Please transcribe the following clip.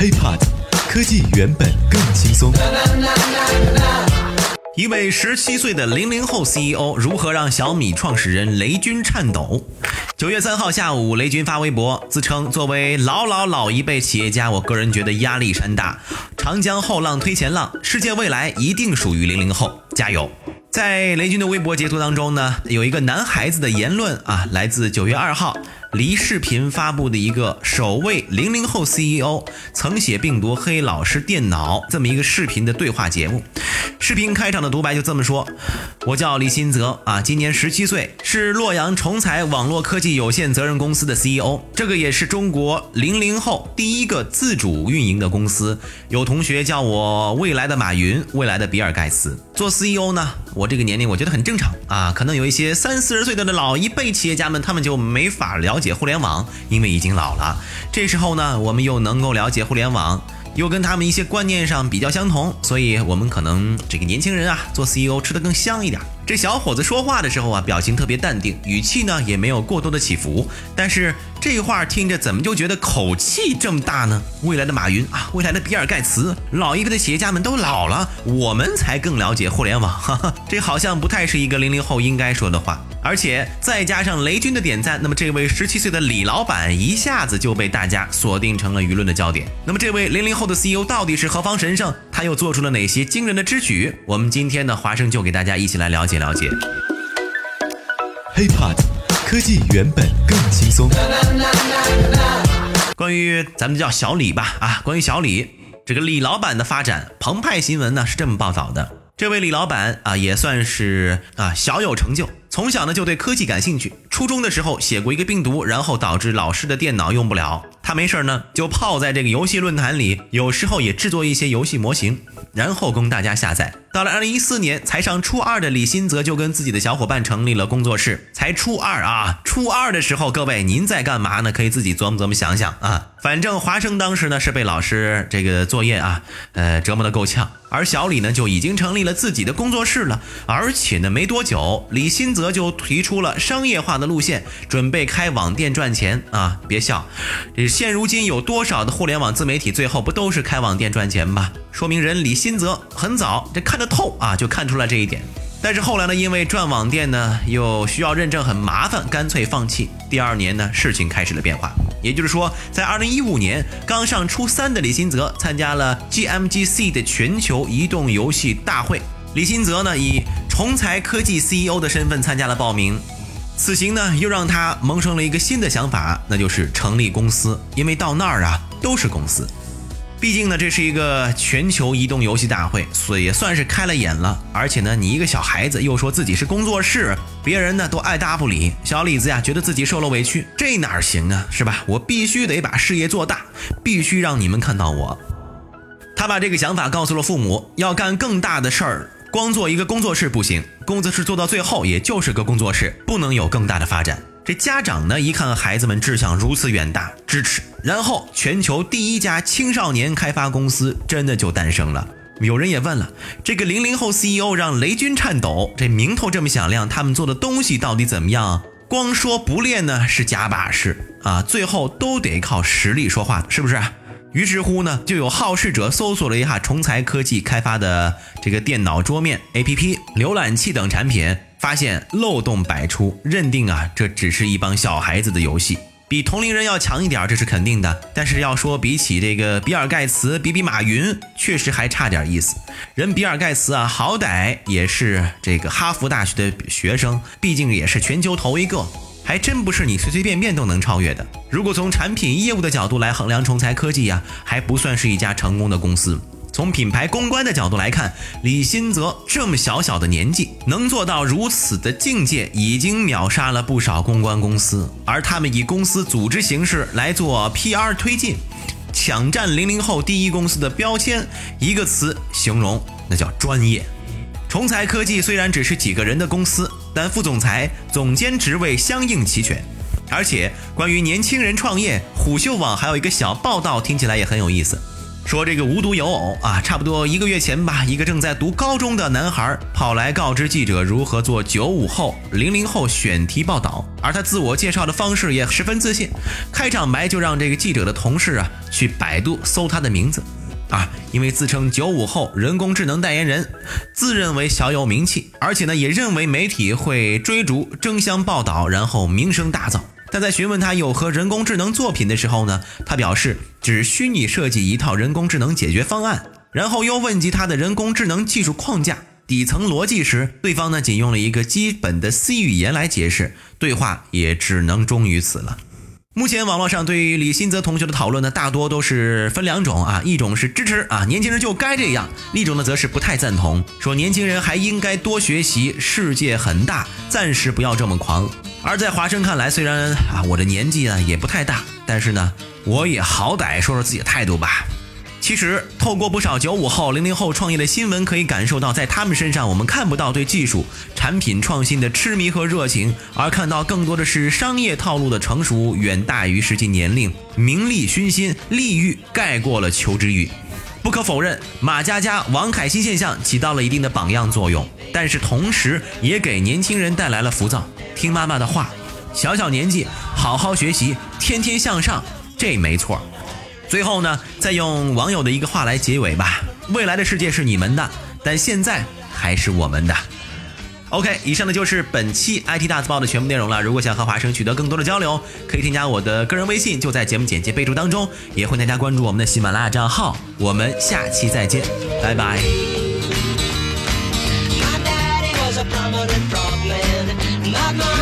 HiPod，科技原本更轻松。一位十七岁的零零后 CEO 如何让小米创始人雷军颤抖？九月三号下午，雷军发微博，自称作为老老老一辈企业家，我个人觉得压力山大。长江后浪推前浪，世界未来一定属于零零后，加油！在雷军的微博截图当中呢，有一个男孩子的言论啊，来自九月二号离视频发布的一个首位零零后 CEO 曾写病毒黑老师电脑这么一个视频的对话节目。视频开场的独白就这么说：“我叫李新泽啊，今年十七岁，是洛阳重彩网络科技有限责任公司的 CEO。这个也是中国零零后第一个自主运营的公司。有同学叫我未来的马云，未来的比尔盖茨。做 CEO 呢，我这个年龄我觉得很正常啊。可能有一些三四十岁的老一辈企业家们，他们就没法了解互联网，因为已经老了。这时候呢，我们又能够了解互联网。”又跟他们一些观念上比较相同，所以我们可能这个年轻人啊做 CEO 吃的更香一点。这小伙子说话的时候啊，表情特别淡定，语气呢也没有过多的起伏。但是这话听着怎么就觉得口气这么大呢？未来的马云啊，未来的比尔盖茨，老一辈的企业家们都老了，我们才更了解互联网。哈哈，这好像不太是一个零零后应该说的话。而且再加上雷军的点赞，那么这位十七岁的李老板一下子就被大家锁定成了舆论的焦点。那么这位零零后的 CEO 到底是何方神圣？他又做出了哪些惊人的之举？我们今天呢，华生就给大家一起来了解了解。HiPod，科技原本更轻松。关于咱们叫小李吧，啊，关于小李这个李老板的发展，澎湃新闻呢是这么报道的。这位李老板啊，也算是啊小有成就。从小呢就对科技感兴趣，初中的时候写过一个病毒，然后导致老师的电脑用不了。他没事呢就泡在这个游戏论坛里，有时候也制作一些游戏模型，然后供大家下载。到了二零一四年，才上初二的李新泽就跟自己的小伙伴成立了工作室。才初二啊，初二的时候，各位您在干嘛呢？可以自己琢磨琢磨想想啊。反正华生当时呢是被老师这个作业啊，呃折磨的够呛。而小李呢就已经成立了自己的工作室了，而且呢没多久，李新泽就提出了商业化的路线，准备开网店赚钱啊！别笑，这现如今有多少的互联网自媒体最后不都是开网店赚钱吗？说明人李新泽很早这看得透啊，就看出了这一点。但是后来呢，因为赚网店呢又需要认证很麻烦，干脆放弃。第二年呢，事情开始了变化。也就是说，在二零一五年，刚上初三的李新泽参加了 GMGC 的全球移动游戏大会。李新泽呢，以重才科技 CEO 的身份参加了报名。此行呢，又让他萌生了一个新的想法，那就是成立公司。因为到那儿啊，都是公司。毕竟呢，这是一个全球移动游戏大会，所以也算是开了眼了。而且呢，你一个小孩子又说自己是工作室，别人呢都爱搭不理。小李子呀，觉得自己受了委屈，这哪行啊，是吧？我必须得把事业做大，必须让你们看到我。他把这个想法告诉了父母，要干更大的事儿，光做一个工作室不行，工作室做到最后也就是个工作室，不能有更大的发展。这家长呢，一看孩子们志向如此远大，支持。然后，全球第一家青少年开发公司真的就诞生了。有人也问了，这个零零后 CEO 让雷军颤抖，这名头这么响亮，他们做的东西到底怎么样？光说不练呢是假把式啊，最后都得靠实力说话，是不是？于是乎呢，就有好事者搜索了一下重才科技开发的这个电脑桌面、APP、浏览器等产品。发现漏洞百出，认定啊，这只是一帮小孩子的游戏，比同龄人要强一点，这是肯定的。但是要说比起这个比尔盖茨，比比马云，确实还差点意思。人比尔盖茨啊，好歹也是这个哈佛大学的学生，毕竟也是全球头一个，还真不是你随随便便都能超越的。如果从产品业务的角度来衡量重才科技呀，还不算是一家成功的公司。从品牌公关的角度来看，李新泽这么小小的年纪能做到如此的境界，已经秒杀了不少公关公司。而他们以公司组织形式来做 PR 推进，抢占零零后第一公司的标签，一个词形容，那叫专业。重才科技虽然只是几个人的公司，但副总裁、总监职位相应齐全。而且关于年轻人创业，虎嗅网还有一个小报道，听起来也很有意思。说这个无独有偶啊，差不多一个月前吧，一个正在读高中的男孩跑来告知记者如何做九五后、零零后选题报道，而他自我介绍的方式也十分自信，开场白就让这个记者的同事啊去百度搜他的名字，啊，因为自称九五后人工智能代言人，自认为小有名气，而且呢也认为媒体会追逐争相报道，然后名声大噪。但在询问他有何人工智能作品的时候呢，他表示只虚拟设计一套人工智能解决方案。然后又问及他的人工智能技术框架、底层逻辑时，对方呢仅用了一个基本的 C 语言来解释，对话也只能终于此了。目前网络上对于李新泽同学的讨论呢，大多都是分两种啊，一种是支持啊，年轻人就该这样；另一种呢，则是不太赞同，说年轻人还应该多学习，世界很大，暂时不要这么狂。而在华生看来，虽然啊我的年纪啊也不太大，但是呢我也好歹说说自己的态度吧。其实透过不少九五后、零零后创业的新闻，可以感受到，在他们身上我们看不到对技术、产品创新的痴迷和热情，而看到更多的是商业套路的成熟，远大于实际年龄、名利熏心、利欲盖过了求知欲。不可否认，马佳佳、王凯欣现象起到了一定的榜样作用，但是同时也给年轻人带来了浮躁。听妈妈的话，小小年纪好好学习，天天向上，这没错。最后呢，再用网友的一个话来结尾吧：未来的世界是你们的，但现在还是我们的。OK，以上呢就是本期 IT 大字报的全部内容了。如果想和华生取得更多的交流，可以添加我的个人微信，就在节目简介备注当中。也欢迎大家关注我们的喜马拉雅账号。我们下期再见，拜拜。My